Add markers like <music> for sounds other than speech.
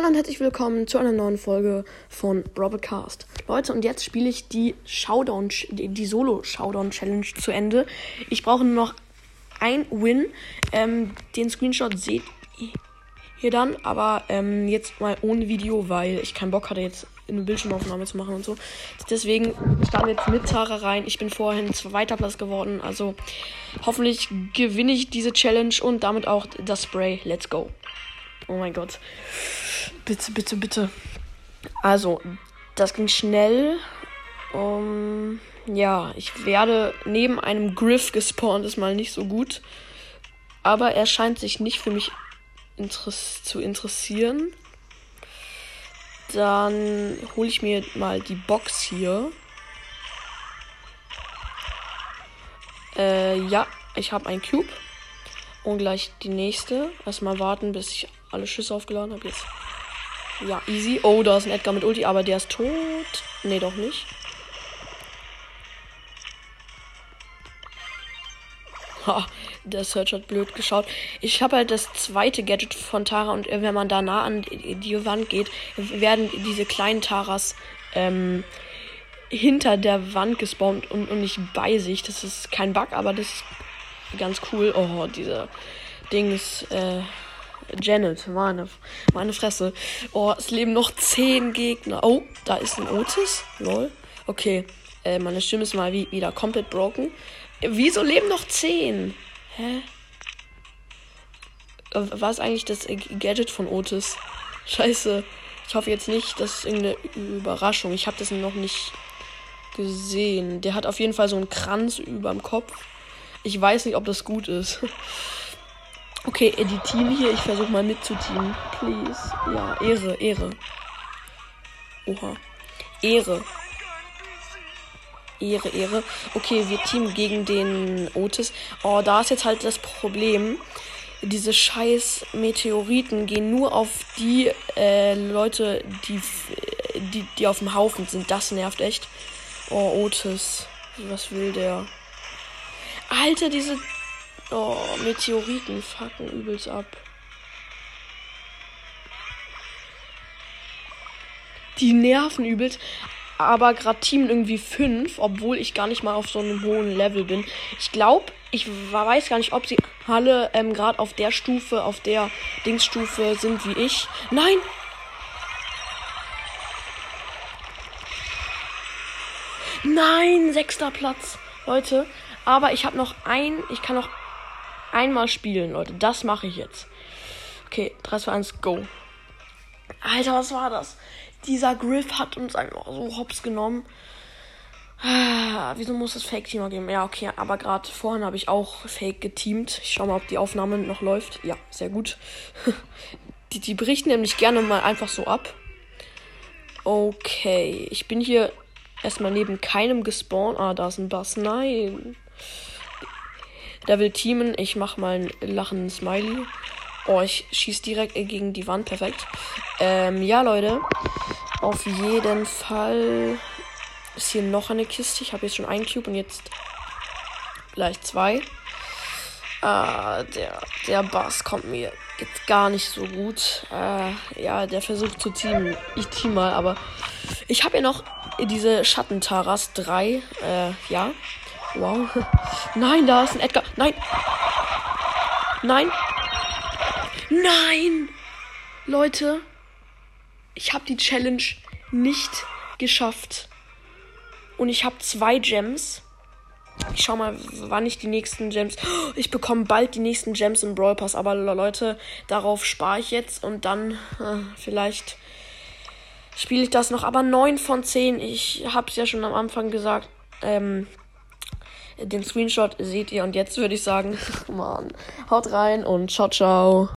Hallo und herzlich willkommen zu einer neuen Folge von Broadcast. Leute, und jetzt spiele ich die Showdown, die Solo Showdown Challenge zu Ende. Ich brauche nur noch ein Win. Ähm, den Screenshot seht ihr dann, aber ähm, jetzt mal ohne Video, weil ich keinen Bock hatte, jetzt eine Bildschirmaufnahme zu machen und so. Deswegen starten wir jetzt mit Tara rein. Ich bin vorhin zweiter Platz geworden, also hoffentlich gewinne ich diese Challenge und damit auch das Spray. Let's go. Oh mein Gott. Bitte, bitte, bitte. Also, das ging schnell. Um, ja, ich werde neben einem Griff gespawnt, ist mal nicht so gut. Aber er scheint sich nicht für mich interess zu interessieren. Dann hole ich mir mal die Box hier. Äh, ja, ich habe ein Cube. Und gleich die nächste. Erstmal warten, bis ich alle Schüsse aufgeladen habe. Jetzt. Ja, easy. Oh, da ist ein Edgar mit Ulti, aber der ist tot. Nee, doch nicht. Ha, der Search hat blöd geschaut. Ich habe halt das zweite Gadget von Tara und wenn man da nah an die Wand geht, werden diese kleinen Taras ähm, hinter der Wand gespawnt und, und nicht bei sich. Das ist kein Bug, aber das ist ganz cool. Oh, diese Dings, äh, Janet, meine, meine Fresse. Oh, es leben noch zehn Gegner. Oh, da ist ein Otis. Lol. Okay, äh, meine Stimme ist mal wie, wieder komplett broken. Wieso leben noch zehn? Hä? Was ist eigentlich das Gadget von Otis? Scheiße. Ich hoffe jetzt nicht, das ist irgendeine Überraschung. Ich habe das noch nicht gesehen. Der hat auf jeden Fall so einen Kranz über dem Kopf. Ich weiß nicht, ob das gut ist. <laughs> Okay, die Team hier. Ich versuche mal mitzuteamen. Please. Ja, Ehre, Ehre. Oha. Ehre. Ehre, Ehre. Okay, wir teamen gegen den Otis. Oh, da ist jetzt halt das Problem. Diese scheiß Meteoriten gehen nur auf die äh, Leute, die, die, die auf dem Haufen sind. Das nervt echt. Oh, Otis. Was will der? Alter, diese Oh, Meteoriten fucken übelst ab. Die nerven übelst. Aber gerade Team irgendwie 5, obwohl ich gar nicht mal auf so einem hohen Level bin. Ich glaube, ich weiß gar nicht, ob sie alle ähm, gerade auf der Stufe, auf der Dingsstufe sind wie ich. Nein! Nein, sechster Platz. Leute, aber ich habe noch ein, ich kann noch einmal spielen, Leute. Das mache ich jetzt. Okay, 3, 2, 1, go. Alter, was war das? Dieser Griff hat uns einfach so hops genommen. Ah, wieso muss das Fake-Teamer geben? Ja, okay, aber gerade vorhin habe ich auch Fake geteamt. Ich schau mal, ob die Aufnahme noch läuft. Ja, sehr gut. <laughs> die, die berichten nämlich gerne mal einfach so ab. Okay, ich bin hier erstmal neben keinem gespawnt. Ah, da ist ein Bass. Nein. Der will teamen. Ich mach mal einen lachenden Smiley. Oh, ich schieß direkt gegen die Wand. Perfekt. Ähm, ja, Leute. Auf jeden Fall ist hier noch eine Kiste. Ich habe jetzt schon einen Cube und jetzt gleich zwei. Ah, der, der Bass kommt mir jetzt gar nicht so gut. Äh, ja, der versucht zu teamen. Ich team mal, aber ich habe ja noch diese Schattentaras 3. Äh, ja. Wow. Nein, da ist ein Edgar. Nein. Nein. Nein. Leute, ich habe die Challenge nicht geschafft. Und ich habe zwei Gems. Ich schau mal, wann ich die nächsten Gems. Ich bekomme bald die nächsten Gems im Brawl Pass. Aber Leute, darauf spare ich jetzt und dann äh, vielleicht spiele ich das noch. Aber 9 von 10. Ich habe es ja schon am Anfang gesagt. Ähm, den Screenshot seht ihr. Und jetzt würde ich sagen, <laughs> Mann, haut rein und ciao, ciao.